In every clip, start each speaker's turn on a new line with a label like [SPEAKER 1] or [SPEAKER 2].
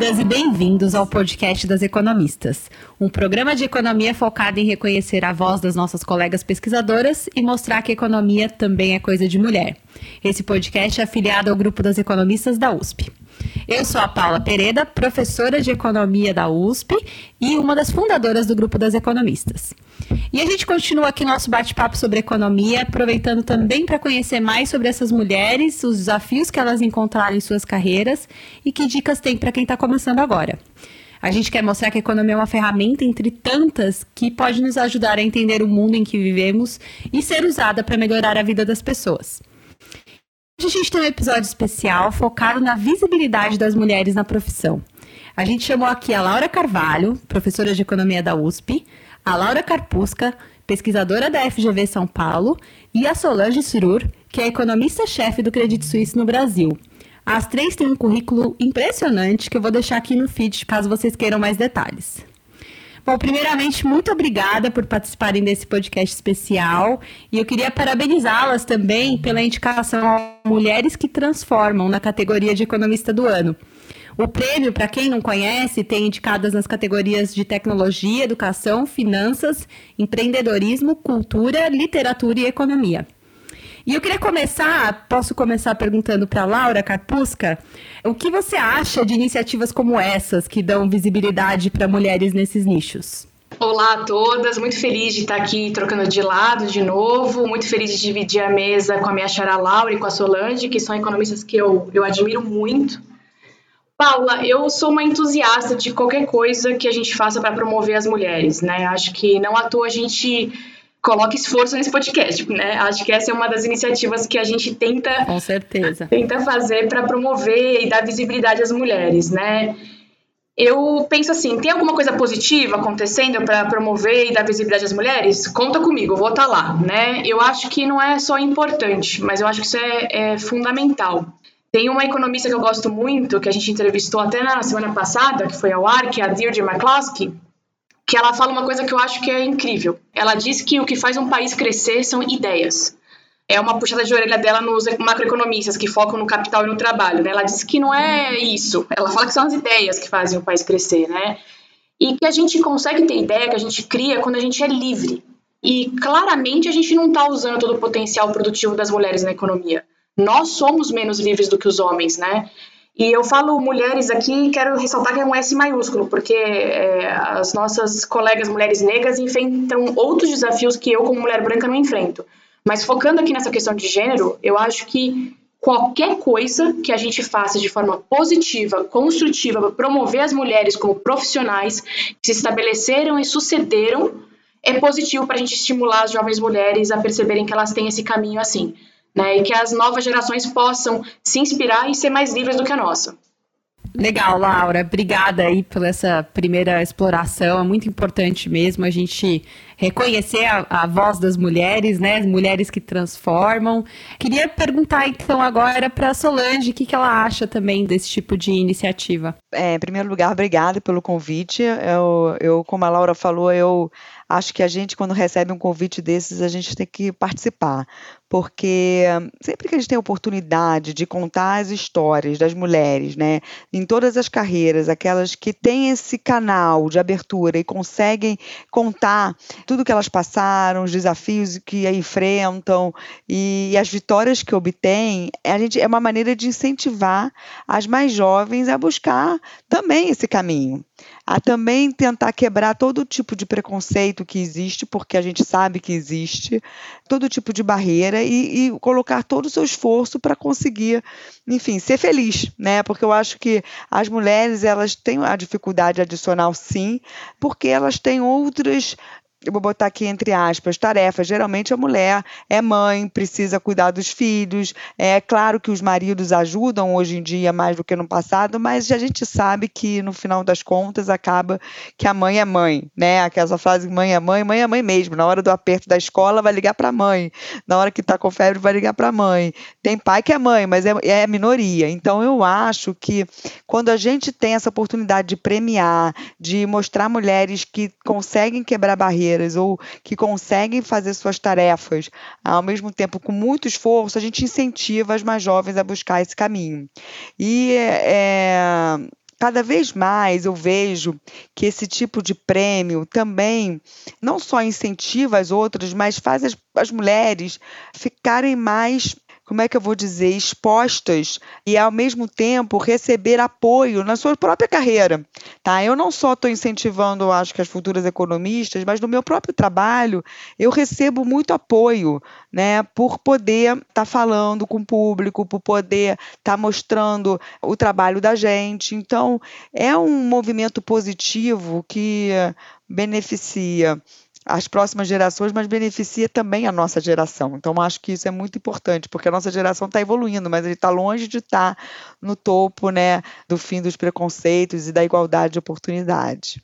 [SPEAKER 1] Bem-vindas e bem-vindos ao podcast das economistas, um programa de economia focado em reconhecer a voz das nossas colegas pesquisadoras e mostrar que economia também é coisa de mulher. Esse podcast é afiliado ao grupo das economistas da USP. Eu sou a Paula Pereda, professora de economia da USP e uma das fundadoras do grupo das economistas. E a gente continua aqui nosso bate-papo sobre economia, aproveitando também para conhecer mais sobre essas mulheres, os desafios que elas encontraram em suas carreiras e que dicas tem para quem está começando agora. A gente quer mostrar que a economia é uma ferramenta entre tantas que pode nos ajudar a entender o mundo em que vivemos e ser usada para melhorar a vida das pessoas. Hoje a gente tem um episódio especial focado na visibilidade das mulheres na profissão. A gente chamou aqui a Laura Carvalho, professora de economia da USP, a Laura Carpusca, pesquisadora da FGV São Paulo, e a Solange Cirur, que é economista-chefe do Credit Suisse no Brasil. As três têm um currículo impressionante que eu vou deixar aqui no feed caso vocês queiram mais detalhes. Bom, primeiramente, muito obrigada por participarem desse podcast especial. E eu queria parabenizá-las também pela indicação a Mulheres que Transformam na categoria de Economista do Ano. O prêmio, para quem não conhece, tem indicadas nas categorias de tecnologia, educação, finanças, empreendedorismo, cultura, literatura e economia. E eu queria começar, posso começar perguntando para Laura Carpusca, o que você acha de iniciativas como essas que dão visibilidade para mulheres nesses nichos?
[SPEAKER 2] Olá a todas, muito feliz de estar aqui trocando de lado de novo, muito feliz de dividir a mesa com a minha chara Laura e com a Solange, que são economistas que eu, eu admiro muito. Paula, eu sou uma entusiasta de qualquer coisa que a gente faça para promover as mulheres, né? Acho que não à toa a gente coloque esforço nesse podcast, né? Acho que essa é uma das iniciativas que a gente tenta
[SPEAKER 1] com certeza
[SPEAKER 2] tenta fazer para promover e dar visibilidade às mulheres, né? Eu penso assim, tem alguma coisa positiva acontecendo para promover e dar visibilidade às mulheres? Conta comigo, eu vou estar tá lá, né? Eu acho que não é só importante, mas eu acho que isso é, é fundamental. Tem uma economista que eu gosto muito, que a gente entrevistou até na semana passada, que foi ao ar, que é a Deirdre McCloskey, que ela fala uma coisa que eu acho que é incrível. Ela diz que o que faz um país crescer são ideias. É uma puxada de orelha dela nos macroeconomistas que focam no capital e no trabalho. Né? Ela diz que não é isso. Ela fala que são as ideias que fazem o país crescer, né? E que a gente consegue ter ideia, que a gente cria quando a gente é livre. E claramente a gente não está usando todo o potencial produtivo das mulheres na economia. Nós somos menos livres do que os homens, né? E eu falo mulheres aqui, quero ressaltar que é um S maiúsculo, porque é, as nossas colegas mulheres negras enfrentam outros desafios que eu, como mulher branca, não enfrento. Mas focando aqui nessa questão de gênero, eu acho que qualquer coisa que a gente faça de forma positiva, construtiva, para promover as mulheres como profissionais que se estabeleceram e sucederam, é positivo para a gente estimular as jovens mulheres a perceberem que elas têm esse caminho assim né? E que as novas gerações possam se inspirar e ser mais livres do que a nossa.
[SPEAKER 1] Legal, Laura. Obrigada aí por essa primeira exploração. É muito importante mesmo a gente reconhecer a, a voz das mulheres, né? As mulheres que transformam. Queria perguntar então agora para a Solange o que, que ela acha também desse tipo de iniciativa.
[SPEAKER 3] É, em primeiro lugar, obrigada pelo convite. Eu, eu, como a Laura falou, eu acho que a gente, quando recebe um convite desses, a gente tem que participar, porque sempre que a gente tem a oportunidade de contar as histórias das mulheres, né, em todas as carreiras, aquelas que têm esse canal de abertura e conseguem contar tudo que elas passaram, os desafios que enfrentam e, e as vitórias que obtêm, a gente é uma maneira de incentivar as mais jovens a buscar também esse caminho a também tentar quebrar todo tipo de preconceito que existe, porque a gente sabe que existe, todo tipo de barreira e, e colocar todo o seu esforço para conseguir, enfim, ser feliz, né? Porque eu acho que as mulheres elas têm a dificuldade adicional, sim, porque elas têm outras eu vou botar aqui entre aspas, tarefas. Geralmente a mulher é mãe, precisa cuidar dos filhos. É claro que os maridos ajudam hoje em dia mais do que no passado, mas a gente sabe que no final das contas acaba que a mãe é mãe, né? Aquela frase mãe é mãe, mãe é mãe mesmo. Na hora do aperto da escola vai ligar para a mãe. Na hora que está com febre vai ligar para a mãe. Tem pai que é mãe, mas é, é minoria. Então eu acho que quando a gente tem essa oportunidade de premiar, de mostrar mulheres que conseguem quebrar barreiras ou que conseguem fazer suas tarefas ao mesmo tempo com muito esforço, a gente incentiva as mais jovens a buscar esse caminho. E é, cada vez mais eu vejo que esse tipo de prêmio também não só incentiva as outras, mas faz as, as mulheres ficarem mais como é que eu vou dizer, expostas e ao mesmo tempo receber apoio na sua própria carreira, tá? Eu não só estou incentivando, acho que as futuras economistas, mas no meu próprio trabalho eu recebo muito apoio, né, por poder estar tá falando com o público, por poder estar tá mostrando o trabalho da gente. Então, é um movimento positivo que beneficia as próximas gerações, mas beneficia também a nossa geração. Então, acho que isso é muito importante, porque a nossa geração está evoluindo, mas ele está longe de estar tá no topo né, do fim dos preconceitos e da igualdade de oportunidade.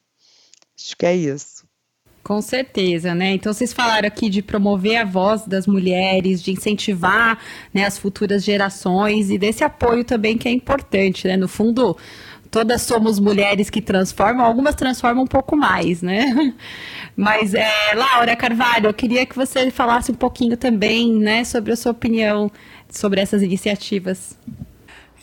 [SPEAKER 3] Acho que é isso.
[SPEAKER 1] Com certeza, né? Então vocês falaram aqui de promover a voz das mulheres, de incentivar né, as futuras gerações e desse apoio também que é importante, né? No fundo, todas somos mulheres que transformam, algumas transformam um pouco mais, né? Mas, é, Laura Carvalho, eu queria que você falasse um pouquinho também, né, sobre a sua opinião sobre essas iniciativas.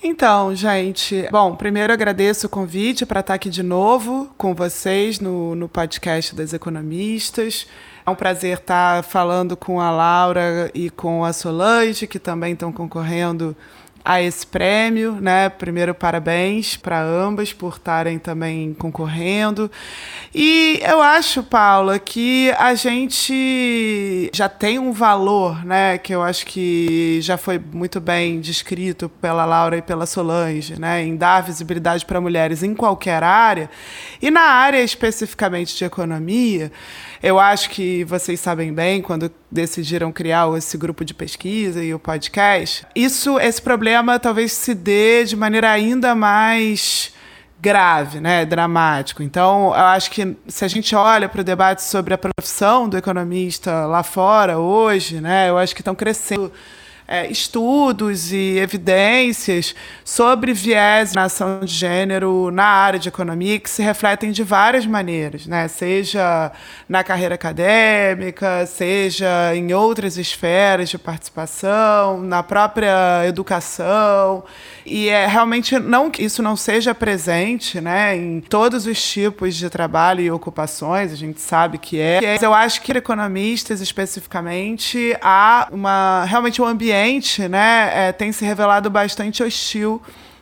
[SPEAKER 4] Então, gente, bom, primeiro agradeço o convite para estar aqui de novo com vocês no, no podcast das economistas. É um prazer estar falando com a Laura e com a Solange, que também estão concorrendo a esse prêmio, né? Primeiro, parabéns para ambas por estarem também concorrendo. E eu acho, Paula, que a gente já tem um valor, né? Que eu acho que já foi muito bem descrito pela Laura e pela Solange, né? Em dar visibilidade para mulheres em qualquer área. E na área especificamente de economia, eu acho que vocês sabem bem quando decidiram criar esse grupo de pesquisa e o podcast. Isso, esse problema talvez se dê de maneira ainda mais grave, né, dramático. Então, eu acho que se a gente olha para o debate sobre a profissão do economista lá fora hoje, né, eu acho que estão crescendo é, estudos e evidências sobre viés na ação de gênero na área de economia que se refletem de várias maneiras, né? seja na carreira acadêmica, seja em outras esferas de participação, na própria educação. E é realmente não que isso não seja presente né, em todos os tipos de trabalho e ocupações, a gente sabe que é. Mas eu acho que economistas especificamente há uma realmente um ambiente ambiente né, é, tem se revelado bastante hostil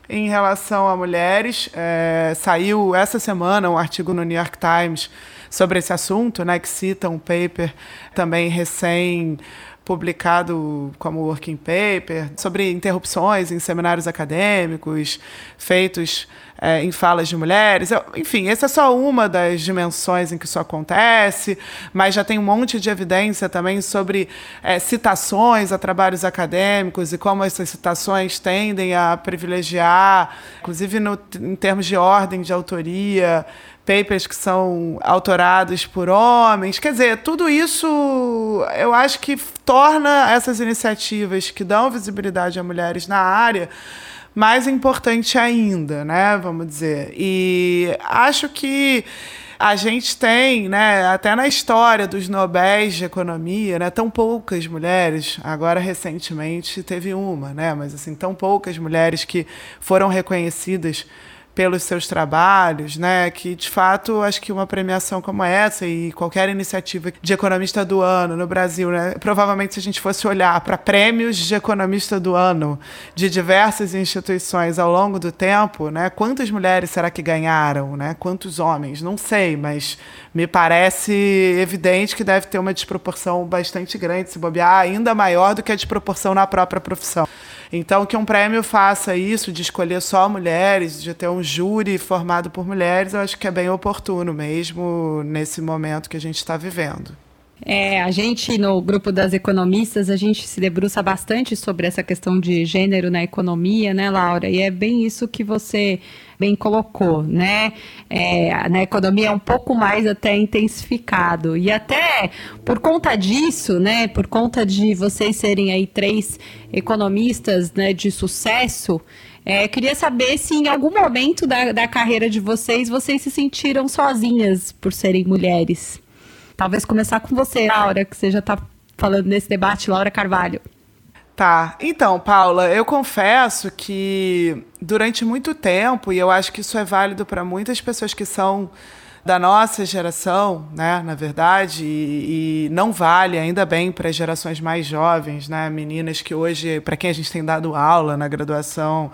[SPEAKER 4] em relação a mulheres. É, saiu essa semana um artigo no New York Times sobre esse assunto, né, que cita um paper também recém publicado como working paper sobre interrupções em seminários acadêmicos feitos é, em falas de mulheres. Enfim, essa é só uma das dimensões em que isso acontece, mas já tem um monte de evidência também sobre é, citações a trabalhos acadêmicos e como essas citações tendem a privilegiar, inclusive no, em termos de ordem de autoria, papers que são autorados por homens. Quer dizer, tudo isso eu acho que torna essas iniciativas que dão visibilidade a mulheres na área mais importante ainda, né? Vamos dizer. E acho que a gente tem, né, até na história dos Nobéis de Economia, né, tão poucas mulheres, agora recentemente teve uma, né, mas assim, tão poucas mulheres que foram reconhecidas pelos seus trabalhos, né? Que de fato acho que uma premiação como essa e qualquer iniciativa de economista do ano no Brasil, né? Provavelmente se a gente fosse olhar para prêmios de economista do ano de diversas instituições ao longo do tempo, né? Quantas mulheres será que ganharam, né? Quantos homens? Não sei, mas me parece evidente que deve ter uma desproporção bastante grande, se bobear ainda maior do que a desproporção na própria profissão. Então, que um prêmio faça isso, de escolher só mulheres, de ter um júri formado por mulheres, eu acho que é bem oportuno mesmo nesse momento que a gente está vivendo.
[SPEAKER 1] É, a gente, no grupo das economistas, a gente se debruça bastante sobre essa questão de gênero na economia, né, Laura? E é bem isso que você bem colocou, né? É, na economia é um pouco mais até intensificado. E até por conta disso, né, por conta de vocês serem aí três economistas né, de sucesso, é, queria saber se em algum momento da, da carreira de vocês, vocês se sentiram sozinhas por serem mulheres Talvez começar com você, Laura, que você já está falando nesse debate, Laura Carvalho.
[SPEAKER 4] Tá. Então, Paula, eu confesso que durante muito tempo, e eu acho que isso é válido para muitas pessoas que são da nossa geração, né, na verdade, e, e não vale ainda bem para as gerações mais jovens, né, meninas que hoje, para quem a gente tem dado aula na graduação,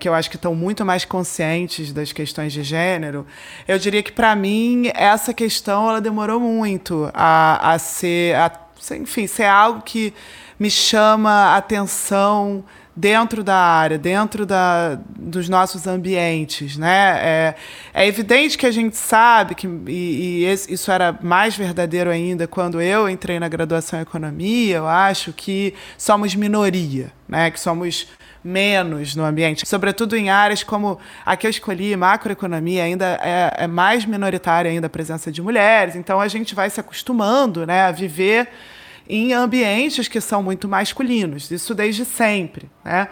[SPEAKER 4] que eu acho que estão muito mais conscientes das questões de gênero, eu diria que para mim essa questão ela demorou muito a, a ser, a, enfim, ser algo que me chama atenção dentro da área, dentro da, dos nossos ambientes. Né? É, é evidente que a gente sabe, que, e, e isso era mais verdadeiro ainda quando eu entrei na graduação em economia, eu acho que somos minoria, né? que somos menos no ambiente, sobretudo em áreas como a que eu escolhi, macroeconomia, ainda é, é mais minoritária ainda a presença de mulheres, então a gente vai se acostumando né, a viver em ambientes que são muito masculinos, isso desde sempre. Né?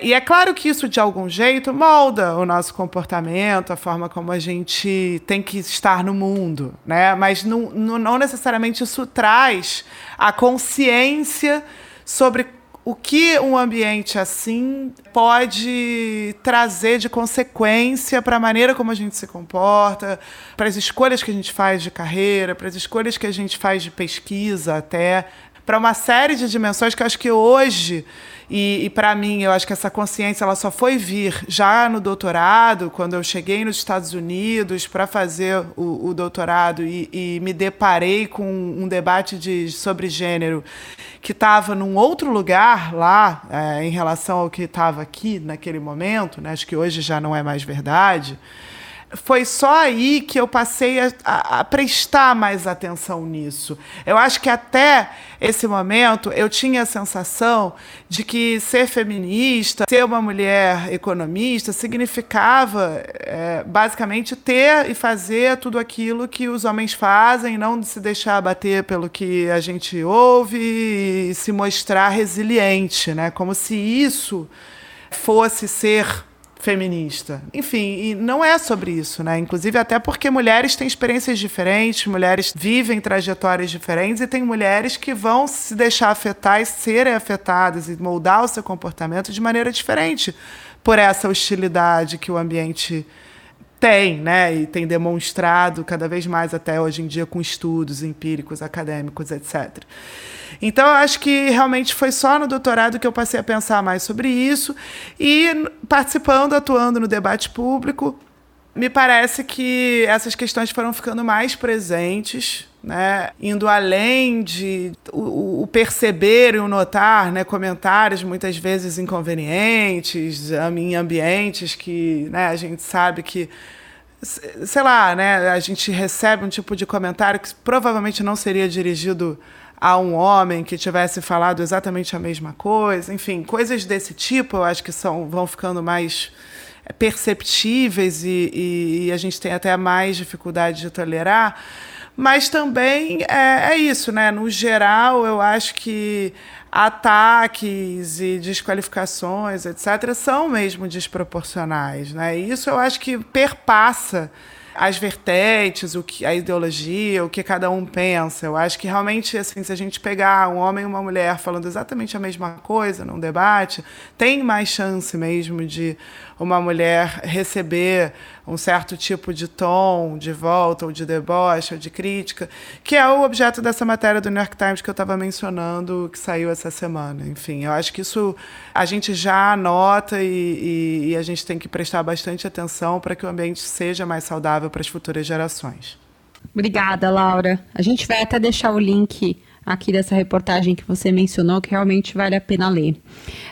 [SPEAKER 4] E é claro que isso, de algum jeito, molda o nosso comportamento, a forma como a gente tem que estar no mundo, né? mas não, não necessariamente isso traz a consciência sobre o que um ambiente assim pode trazer de consequência para a maneira como a gente se comporta, para as escolhas que a gente faz de carreira, para as escolhas que a gente faz de pesquisa até, para uma série de dimensões que eu acho que hoje e, e para mim, eu acho que essa consciência ela só foi vir já no doutorado, quando eu cheguei nos Estados Unidos para fazer o, o doutorado e, e, me deparei com um debate de, sobre gênero que estava num outro lugar lá é, em relação ao que estava aqui naquele momento, né? acho que hoje já não é mais verdade foi só aí que eu passei a, a, a, prestar mais atenção nisso. Eu acho que até esse momento eu tinha a sensação de que ser feminista, ser uma mulher economista, significava é, basicamente ter e fazer tudo aquilo que os homens fazem, não se deixar abater pelo que a gente ouve e se mostrar resiliente, né? como se isso fosse ser feminista. Enfim, e não é sobre isso, né? Inclusive até porque mulheres têm experiências diferentes, mulheres vivem trajetórias diferentes e tem mulheres que vão se deixar afetar e serem afetadas e moldar o seu comportamento de maneira diferente por essa hostilidade que o ambiente tem, né? E tem demonstrado cada vez mais até hoje em dia com estudos empíricos, acadêmicos, etc. Então, eu acho que realmente foi só no doutorado que eu passei a pensar mais sobre isso e participando, atuando no debate público, me parece que essas questões foram ficando mais presentes, né, indo além de o, o, perceber e o notar, né, comentários muitas vezes inconvenientes em ambientes que né, a gente sabe que sei lá, né, a gente recebe um tipo de comentário que provavelmente não seria dirigido a um homem que tivesse falado exatamente a mesma coisa, enfim, coisas desse tipo eu acho que são vão ficando mais perceptíveis e, e, e a gente tem até mais dificuldade de tolerar. Mas também é, é, isso, né? No geral, eu acho que ataques e desqualificações, etc., são mesmo desproporcionais. Né? E isso eu acho que perpassa as vertentes, o que a ideologia, o que cada um pensa. Eu acho que realmente assim, se a gente pegar um homem e uma mulher falando exatamente a mesma coisa num debate, tem mais chance mesmo de uma mulher receber um certo tipo de tom de volta, ou de deboche, ou de crítica, que é o objeto dessa matéria do New York Times que eu estava mencionando, que saiu essa semana. Enfim, eu acho que isso a gente já anota e, e, e a gente tem que prestar bastante atenção para que o ambiente seja mais saudável para as futuras gerações.
[SPEAKER 1] Obrigada, Laura. A gente vai até deixar o link aqui dessa reportagem que você mencionou, que realmente vale a pena ler.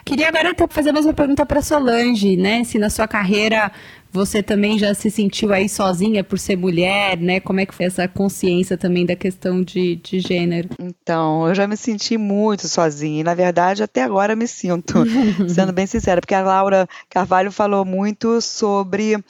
[SPEAKER 1] Queria agora fazer mais uma pergunta para Solange, né? Se na sua carreira você também já se sentiu aí sozinha por ser mulher, né? Como é que foi essa consciência também da questão de, de gênero?
[SPEAKER 3] Então, eu já me senti muito sozinha. E, na verdade, até agora me sinto, sendo bem sincera, porque a Laura Carvalho falou muito sobre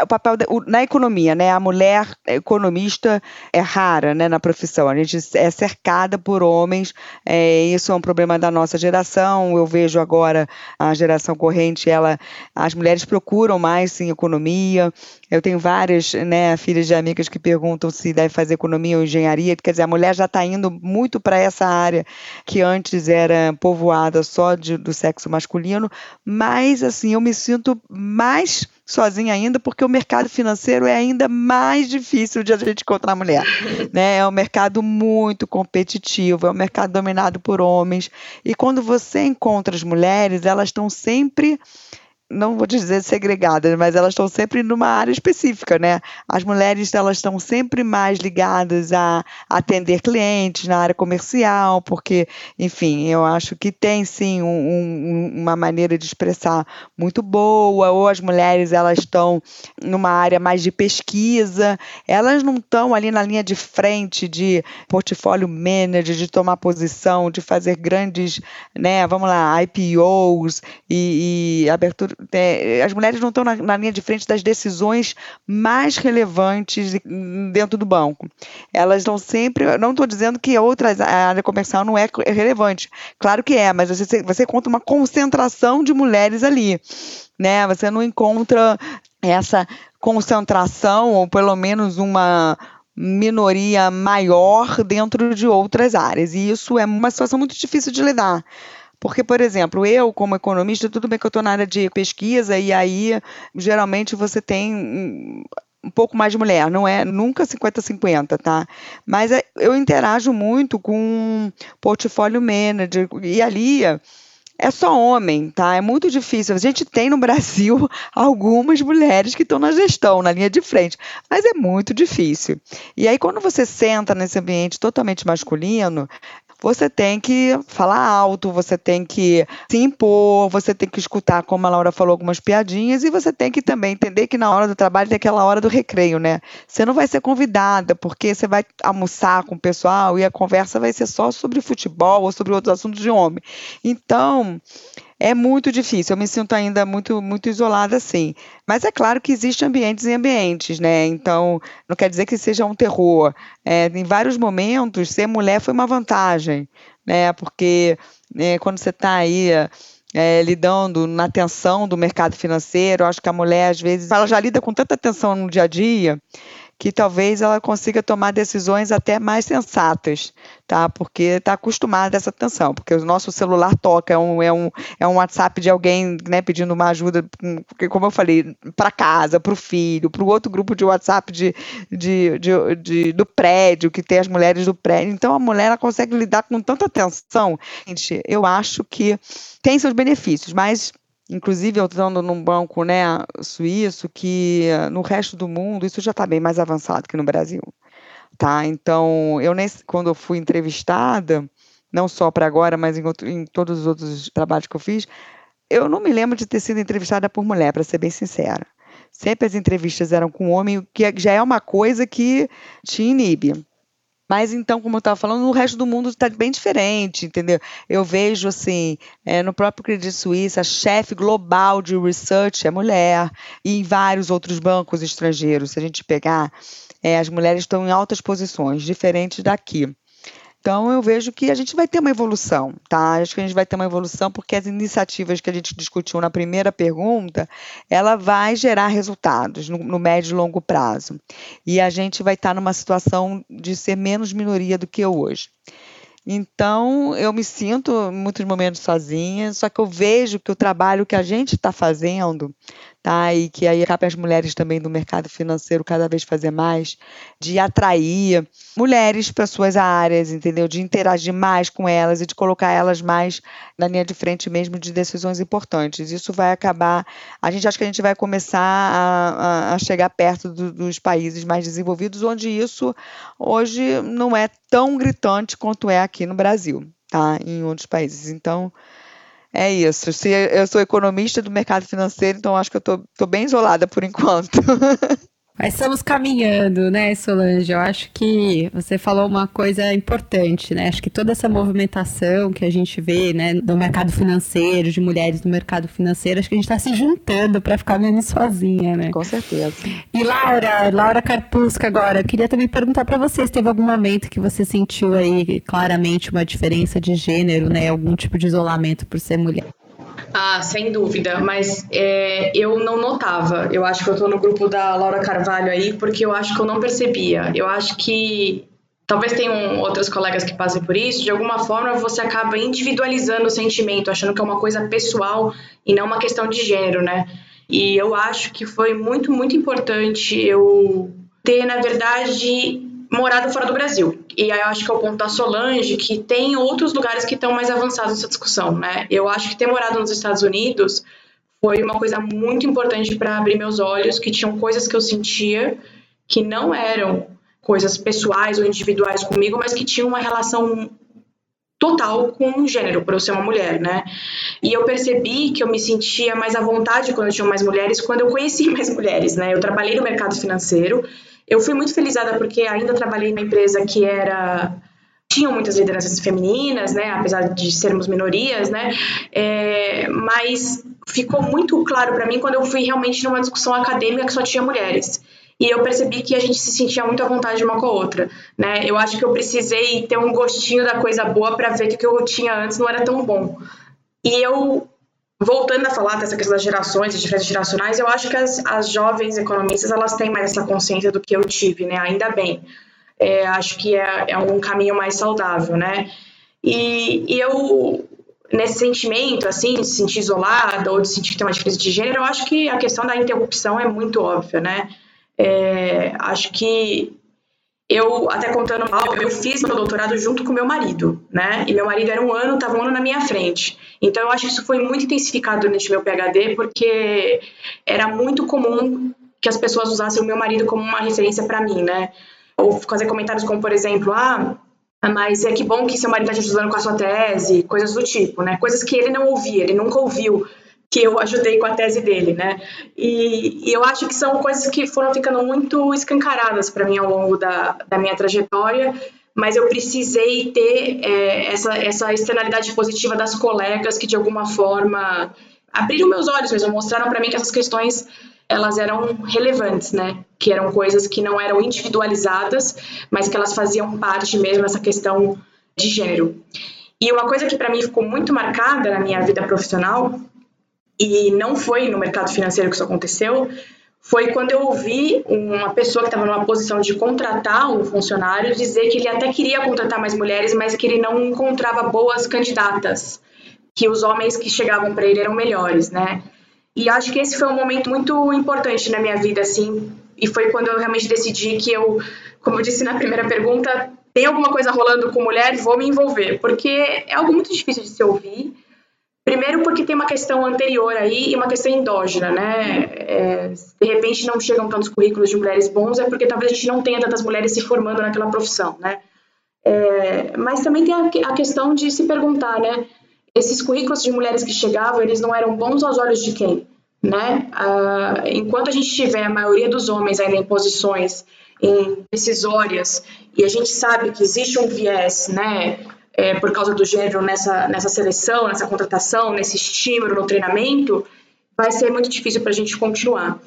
[SPEAKER 3] o papel de, o, na economia, né? A mulher economista é rara, né, na profissão. A gente é cercada por homens. É, isso é um problema da nossa geração. Eu vejo agora a geração corrente, ela, as mulheres procuram mais sim economia. Eu tenho várias, né, filhas de amigas que perguntam se deve fazer economia ou engenharia. Quer dizer, a mulher já está indo muito para essa área que antes era povoada só de, do sexo masculino. Mas assim, eu me sinto mais sozinha ainda, porque o mercado financeiro é ainda mais difícil de a gente encontrar mulher. Né? É um mercado muito competitivo, é um mercado dominado por homens. E quando você encontra as mulheres, elas estão sempre não vou dizer segregadas, mas elas estão sempre numa área específica, né? As mulheres elas estão sempre mais ligadas a atender clientes na área comercial, porque, enfim, eu acho que tem sim um, um, uma maneira de expressar muito boa. Ou as mulheres elas estão numa área mais de pesquisa, elas não estão ali na linha de frente de portfólio manager, de tomar posição, de fazer grandes, né? Vamos lá, IPOs e, e abertura é, as mulheres não estão na, na, linha de frente das decisões mais relevantes dentro do banco. Elas estão sempre. Não estou dizendo que outras a área comercial não é relevante. Claro que é, mas você, você conta uma concentração de mulheres ali. Né? Você não encontra essa concentração, ou pelo menos uma minoria maior dentro de outras áreas. E isso é uma situação muito difícil de lidar. Porque, por exemplo, eu, como economista, tudo bem que eu estou na área de pesquisa, e aí geralmente você tem um pouco mais de mulher, não é nunca 50-50, tá? Mas é, eu interajo muito com portfólio manager, e ali é só homem, tá? É muito difícil. A gente tem no Brasil algumas mulheres que estão na gestão, na linha de frente, mas é muito difícil. E aí, quando você senta nesse ambiente totalmente masculino, você tem que falar alto, você tem que se impor, você tem que escutar, como a Laura falou, algumas piadinhas, e você tem que também entender que na hora do trabalho tem aquela hora do recreio, né? Você não vai ser convidada, porque você vai almoçar com o pessoal e a conversa vai ser só sobre futebol ou sobre outros assuntos de homem. Então, é muito difícil. Eu me sinto ainda muito, muito isolada, assim. Mas é claro que existem ambientes e ambientes, né? Então, não quer dizer que seja um terror. É, em vários momentos, ser mulher foi uma vantagem, né? Porque é, quando você está aí. É, lidando na tensão do mercado financeiro, acho que a mulher, às vezes, ela já lida com tanta tensão no dia a dia que talvez ela consiga tomar decisões até mais sensatas, tá? Porque está acostumada a essa atenção, porque o nosso celular toca, é um, é um, é um WhatsApp de alguém né, pedindo uma ajuda, como eu falei, para casa, para o filho, para o outro grupo de WhatsApp de, de, de, de, do prédio, que tem as mulheres do prédio. Então a mulher ela consegue lidar com tanta atenção. Gente, eu acho que tem seus benefícios, mas Inclusive, eu estando num banco né, suíço, que no resto do mundo isso já está bem mais avançado que no Brasil. Tá? Então, eu nesse, quando eu fui entrevistada, não só para agora, mas em, outro, em todos os outros trabalhos que eu fiz, eu não me lembro de ter sido entrevistada por mulher, para ser bem sincera. Sempre as entrevistas eram com homem, que já é uma coisa que te inibe. Mas então, como eu estava falando, no resto do mundo está bem diferente, entendeu? Eu vejo assim, é, no próprio Credit Suisse, a chefe global de research é mulher, e em vários outros bancos estrangeiros, se a gente pegar, é, as mulheres estão em altas posições, diferentes daqui. Então, eu vejo que a gente vai ter uma evolução, tá? Acho que a gente vai ter uma evolução porque as iniciativas que a gente discutiu na primeira pergunta, ela vai gerar resultados no, no médio e longo prazo. E a gente vai estar numa situação de ser menos minoria do que hoje. Então, eu me sinto em muitos momentos sozinha, só que eu vejo que o trabalho que a gente está fazendo tá? E que aí cabe às mulheres também do mercado financeiro cada vez fazer mais, de atrair mulheres para suas áreas, entendeu? De interagir mais com elas e de colocar elas mais na linha de frente mesmo de decisões importantes. Isso vai acabar, a gente acha que a gente vai começar a, a chegar perto do, dos países mais desenvolvidos, onde isso hoje não é tão gritante quanto é aqui no Brasil, tá? Em outros países. Então, é isso. Se eu sou economista do mercado financeiro, então acho que eu estou bem isolada por enquanto.
[SPEAKER 1] Mas estamos caminhando, né, Solange? Eu acho que você falou uma coisa importante, né? Acho que toda essa movimentação que a gente vê, né, do mercado financeiro, de mulheres no mercado financeiro, acho que a gente está se juntando para ficar menos sozinha, né?
[SPEAKER 3] Com certeza.
[SPEAKER 1] E Laura, Laura Carpusca agora, eu queria também perguntar para você se teve algum momento que você sentiu aí claramente uma diferença de gênero, né? Algum tipo de isolamento por ser mulher.
[SPEAKER 2] Ah, sem dúvida, mas é, eu não notava. Eu acho que eu tô no grupo da Laura Carvalho aí, porque eu acho que eu não percebia. Eu acho que talvez tenham outras colegas que passem por isso, de alguma forma você acaba individualizando o sentimento, achando que é uma coisa pessoal e não uma questão de gênero, né? E eu acho que foi muito, muito importante eu ter, na verdade, morado fora do Brasil. E aí eu acho que é o ponto da Solange, que tem outros lugares que estão mais avançados nessa discussão, né? Eu acho que ter morado nos Estados Unidos foi uma coisa muito importante para abrir meus olhos, que tinham coisas que eu sentia que não eram coisas pessoais ou individuais comigo, mas que tinham uma relação total com o gênero, por eu ser uma mulher, né? E eu percebi que eu me sentia mais à vontade quando eu tinha mais mulheres, quando eu conheci mais mulheres, né? Eu trabalhei no mercado financeiro eu fui muito felizada porque ainda trabalhei numa empresa que era tinham muitas lideranças femininas, né, apesar de sermos minorias, né, é, mas ficou muito claro para mim quando eu fui realmente numa discussão acadêmica que só tinha mulheres. E eu percebi que a gente se sentia muito à vontade uma com a outra, né? Eu acho que eu precisei ter um gostinho da coisa boa para ver que o que eu tinha antes não era tão bom. E eu voltando a falar dessa questão das gerações, das diferenças geracionais, eu acho que as, as jovens economistas elas têm mais essa consciência do que eu tive, né? Ainda bem. É, acho que é, é, um caminho mais saudável, né? E, e, eu, nesse sentimento, assim, de se sentir isolada ou de sentir que tem uma diferença de gênero, eu acho que a questão da interrupção é muito óbvia, né? É, acho que eu, até contando mal, eu fiz meu doutorado junto com meu marido, né? E meu marido era um ano, estava um ano na minha frente. Então, eu acho que isso foi muito intensificado durante meu PhD, porque era muito comum que as pessoas usassem o meu marido como uma referência para mim, né? Ou fazer comentários como, por exemplo, ah, mas é que bom que seu marido está te ajudando com a sua tese, coisas do tipo, né? Coisas que ele não ouvia, ele nunca ouviu que eu ajudei com a tese dele, né? E, e eu acho que são coisas que foram ficando muito escancaradas para mim ao longo da, da minha trajetória, mas eu precisei ter é, essa, essa externalidade positiva das colegas que de alguma forma abriram meus olhos mesmo, mostraram para mim que essas questões elas eram relevantes, né? Que eram coisas que não eram individualizadas, mas que elas faziam parte mesmo dessa questão de gênero. E uma coisa que para mim ficou muito marcada na minha vida profissional e não foi no mercado financeiro que isso aconteceu, foi quando eu ouvi uma pessoa que estava numa posição de contratar um funcionário dizer que ele até queria contratar mais mulheres, mas que ele não encontrava boas candidatas, que os homens que chegavam para ele eram melhores, né? E acho que esse foi um momento muito importante na minha vida, assim, e foi quando eu realmente decidi que eu, como eu disse na primeira pergunta, tem alguma coisa rolando com mulher, vou me envolver, porque é algo muito difícil de se ouvir, Primeiro porque tem uma questão anterior aí e uma questão endógena, né? É, de repente não chegam tantos currículos de mulheres bons, é porque talvez a gente não tenha tantas mulheres se formando naquela profissão, né? É, mas também tem a, a, questão de se perguntar, né? Esses currículos de mulheres que chegavam, eles não eram bons aos olhos de quem? Né? Ah, enquanto a gente tiver a maioria dos homens ainda em posições em decisórias e a gente sabe que existe um viés, né? É, por causa do gênero nessa, nessa seleção, nessa contratação, nesse estímulo, no treinamento, vai ser muito difícil para a gente continuar.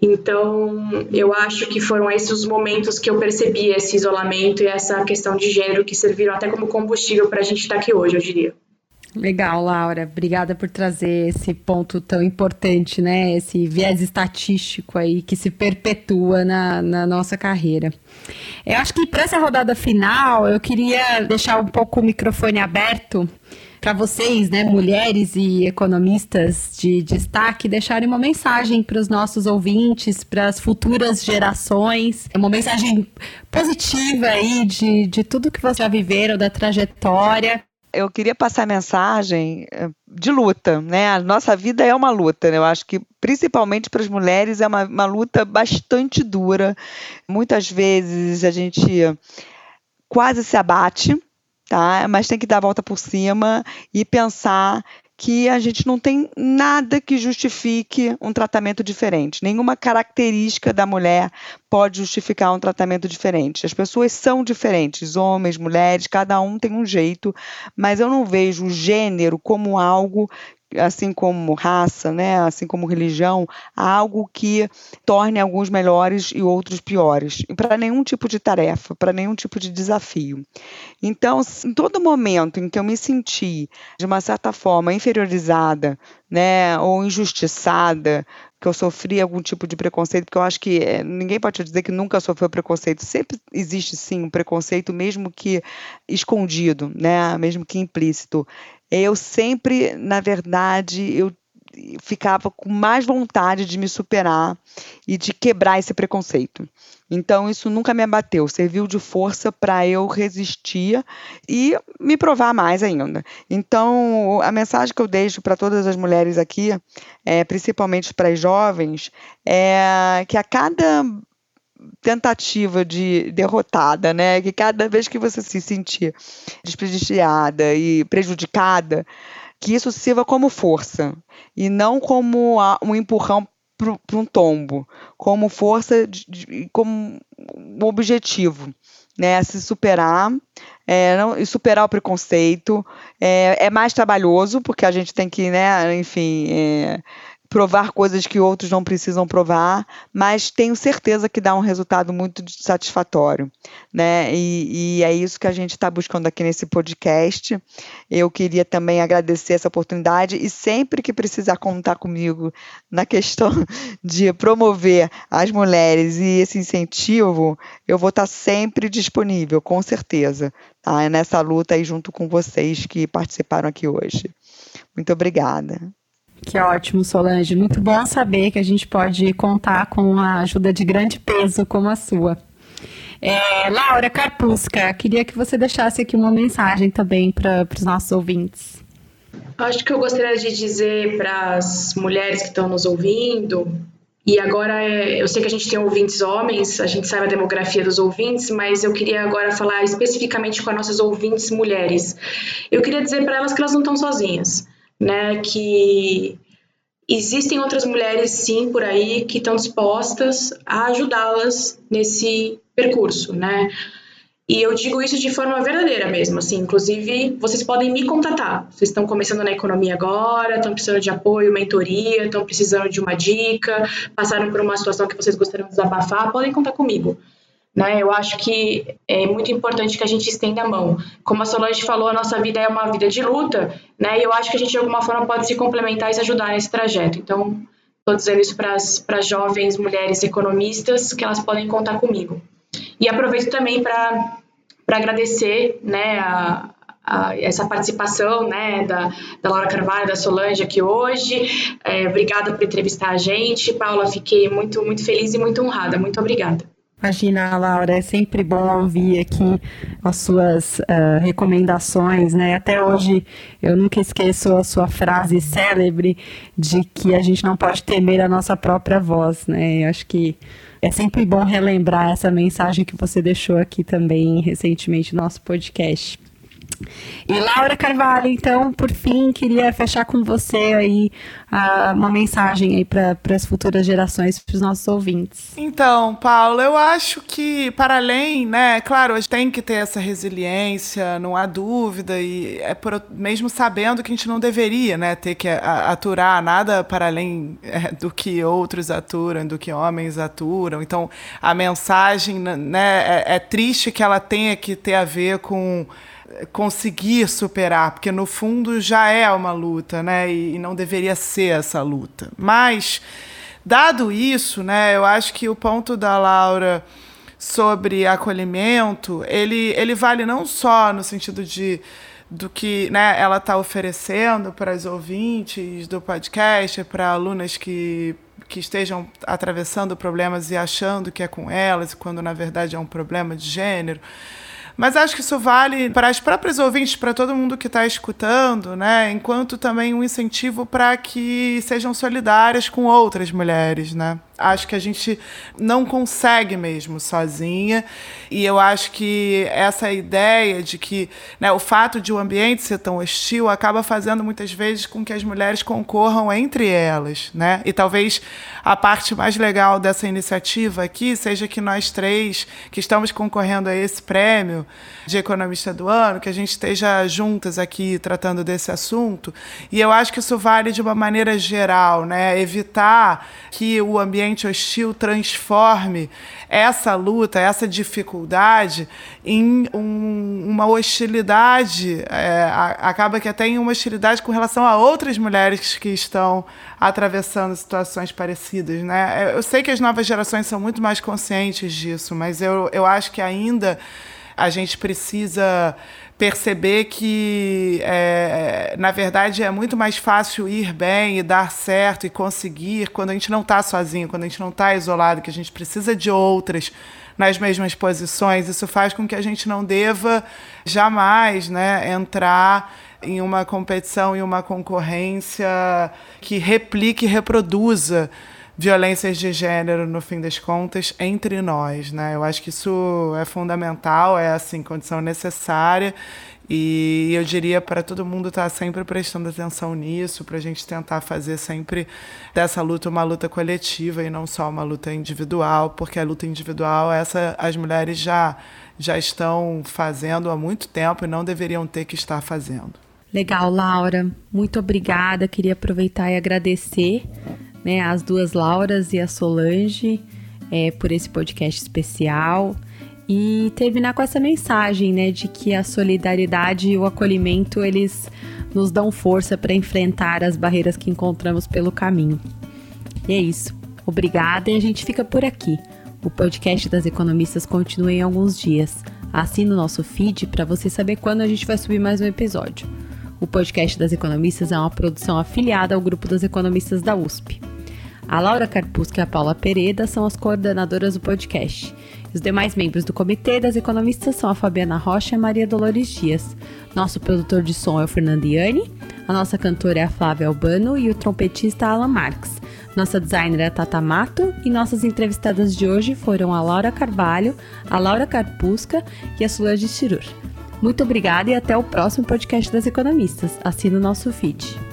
[SPEAKER 2] Então, eu acho que foram esses os momentos que eu percebi esse isolamento e essa questão de gênero que serviram até como combustível para a gente estar tá aqui hoje, eu diria.
[SPEAKER 1] Legal, Laura. Obrigada por trazer esse ponto tão importante, né? Esse viés estatístico aí que se perpetua na, na nossa carreira. Eu acho que para essa rodada final, eu queria deixar um pouco o microfone aberto para vocês, né, mulheres e economistas de destaque, deixarem uma mensagem para os nossos ouvintes, para as futuras gerações, uma mensagem positiva aí de, de tudo que vocês já viveram, da trajetória
[SPEAKER 3] eu queria passar a mensagem eh, de luta, né? A nossa vida é uma luta, né? Eu acho que principalmente para as mulheres é uma, uma luta bastante dura. Muitas vezes a gente quase se abate, tá? Mas tem que dar a volta por cima e pensar que a gente não tem nada que justifique um tratamento diferente. Nenhuma característica da mulher pode justificar um tratamento diferente. As pessoas são diferentes, homens, mulheres, cada um tem um jeito, mas eu não vejo o gênero como algo assim como raça, né, assim como religião, algo que torne alguns melhores e outros piores, para nenhum tipo de tarefa, para nenhum tipo de desafio. Então, em todo momento em que eu me senti de uma certa forma inferiorizada, né, ou injustiçada, que eu sofri algum tipo de preconceito, porque eu acho que é, ninguém pode dizer que nunca sofreu preconceito. Sempre existe sim um preconceito, mesmo que escondido, né, mesmo que implícito eu sempre, na verdade, eu ficava com mais vontade de me superar e de quebrar esse preconceito. Então isso nunca me abateu, serviu de força para eu resistir e me provar mais ainda. Então a mensagem que eu deixo para todas as mulheres aqui, é, principalmente para as jovens, é que a cada tentativa de derrotada, né? Que cada vez que você se sentir desprestigiada e prejudicada, que isso sirva como força e não como um empurrão para um tombo, como força, como um objetivo, né? Se superar é, não, e superar o preconceito é, é, mais trabalhoso porque a gente tem que, né? Enfim. É, provar coisas que outros não precisam provar, mas tenho certeza que dá um resultado muito satisfatório, né? E, e é isso que a gente está buscando aqui nesse podcast. Eu queria também agradecer essa oportunidade e sempre que precisar contar comigo na questão de promover as mulheres e esse incentivo, eu vou estar tá sempre disponível, com certeza, tá? Nessa luta aí junto com vocês que participaram aqui hoje. Muito obrigada.
[SPEAKER 1] Que ótimo, Solange. Muito bom saber que a gente pode contar com uma ajuda de grande peso como a sua. É, Laura Carpusca, queria que você deixasse aqui uma mensagem também para os nossos ouvintes.
[SPEAKER 2] Acho que eu gostaria de dizer para as mulheres que estão nos ouvindo, e agora é, eu sei que a gente tem ouvintes homens, a gente sabe a demografia dos ouvintes, mas eu queria agora falar especificamente com as nossas ouvintes mulheres. Eu queria dizer para elas que elas não estão sozinhas né, que existem outras mulheres sim por aí que estão dispostas a ajudá-las nesse percurso, né? E eu digo isso de forma verdadeira mesmo, assim, inclusive vocês podem me contatar. Vocês estão começando na economia agora, estão precisando de apoio, mentoria, estão precisando de uma dica, passaram por uma situação que vocês gostariam de desabafar, podem contar comigo. Né? Eu acho que é muito importante que a gente estenda a mão. Como a Solange falou, a nossa vida é uma vida de luta, né? E eu acho que a gente de alguma forma pode se complementar e se ajudar nesse trajeto. Então, estou dizendo isso para as jovens mulheres economistas que elas podem contar comigo. E aproveito também para agradecer, né, a, a, essa participação né, da, da Laura Carvalho, da Solange aqui hoje. É, obrigada por entrevistar a gente. Paula, fiquei muito, muito feliz e muito honrada. Muito obrigada.
[SPEAKER 1] Imagina, Laura, é sempre bom ouvir aqui as suas uh, recomendações, né? Até hoje eu nunca esqueço a sua frase célebre de que a gente não pode temer a nossa própria voz, né? Eu acho que é sempre bom relembrar essa mensagem que você deixou aqui também recentemente no nosso podcast. E Laura Carvalho, então, por fim, queria fechar com você aí uh, uma mensagem aí para as futuras gerações, para os nossos ouvintes.
[SPEAKER 4] Então, Paulo, eu acho que para além, né, claro, a gente tem que ter essa resiliência, não há dúvida, e é por, mesmo sabendo que a gente não deveria, né, ter que aturar nada para além é, do que outros aturam, do que homens aturam. Então, a mensagem, né, é, é triste que ela tenha que ter a ver com conseguir superar, porque no fundo já é uma luta, né? E, não deveria ser essa luta. Mas, dado isso, né, eu acho que o ponto da Laura sobre acolhimento, ele, ele vale não só no sentido de do que né, ela está oferecendo para os ouvintes do podcast, para alunas que, que estejam atravessando problemas e achando que é com elas, quando na verdade é um problema de gênero mas acho que isso vale para as próprias ouvintes, para todo mundo que está escutando, né? Enquanto também um incentivo para que sejam solidárias com outras mulheres, né? Acho que a gente não consegue mesmo sozinha. E eu acho que essa ideia de que né, o fato de o ambiente ser tão hostil acaba fazendo muitas vezes com que as mulheres concorram entre elas. Né? E talvez a parte mais legal dessa iniciativa aqui seja que nós três, que estamos concorrendo a esse prêmio de economista do ano, que a gente esteja juntas aqui tratando desse assunto. E eu acho que isso vale de uma maneira geral, né? evitar que o ambiente hostil transforme essa luta, essa dificuldade em um, uma hostilidade, é, acaba que até em uma hostilidade com relação a outras mulheres que estão atravessando situações parecidas. Né? Eu sei que as novas gerações são muito mais conscientes disso, mas eu, eu acho que ainda a gente precisa perceber que, é, na verdade, é muito mais fácil ir bem e dar certo e conseguir quando a gente não está sozinho, quando a gente não está isolado, que a gente precisa de outras nas mesmas posições. Isso faz com que a gente não deva jamais né, entrar em uma competição e uma concorrência que replique e reproduza violências de gênero, no fim das contas, entre nós. Né? Eu acho que isso é fundamental, é assim, condição necessária. E eu diria para todo mundo estar tá sempre prestando atenção nisso, para a gente tentar fazer sempre dessa luta uma luta coletiva e não só uma luta individual, porque a luta individual, essa as mulheres já, já estão fazendo há muito tempo e não deveriam ter que estar fazendo.
[SPEAKER 1] Legal, Laura. Muito obrigada. Queria aproveitar e agradecer né, as duas Lauras e a Solange é, por esse podcast especial e terminar com essa mensagem, né, de que a solidariedade e o acolhimento eles nos dão força para enfrentar as barreiras que encontramos pelo caminho. E é isso. Obrigada e a gente fica por aqui. O podcast das economistas continua em alguns dias. Assine o nosso feed para você saber quando a gente vai subir mais um episódio. O podcast das economistas é uma produção afiliada ao grupo das economistas da USP. A Laura Carpusca e a Paula Pereda são as coordenadoras do podcast. Os demais membros do comitê das economistas são a Fabiana Rocha e a Maria Dolores Dias. Nosso produtor de som é o Fernando Iani, a nossa cantora é a Flávia Albano e o trompetista Alan Marques. Nossa designer é a Tata Mato e nossas entrevistadas de hoje foram a Laura Carvalho, a Laura Carpusca e a Solange Chirur. Muito obrigada e até o próximo podcast das economistas. Assina o nosso feed.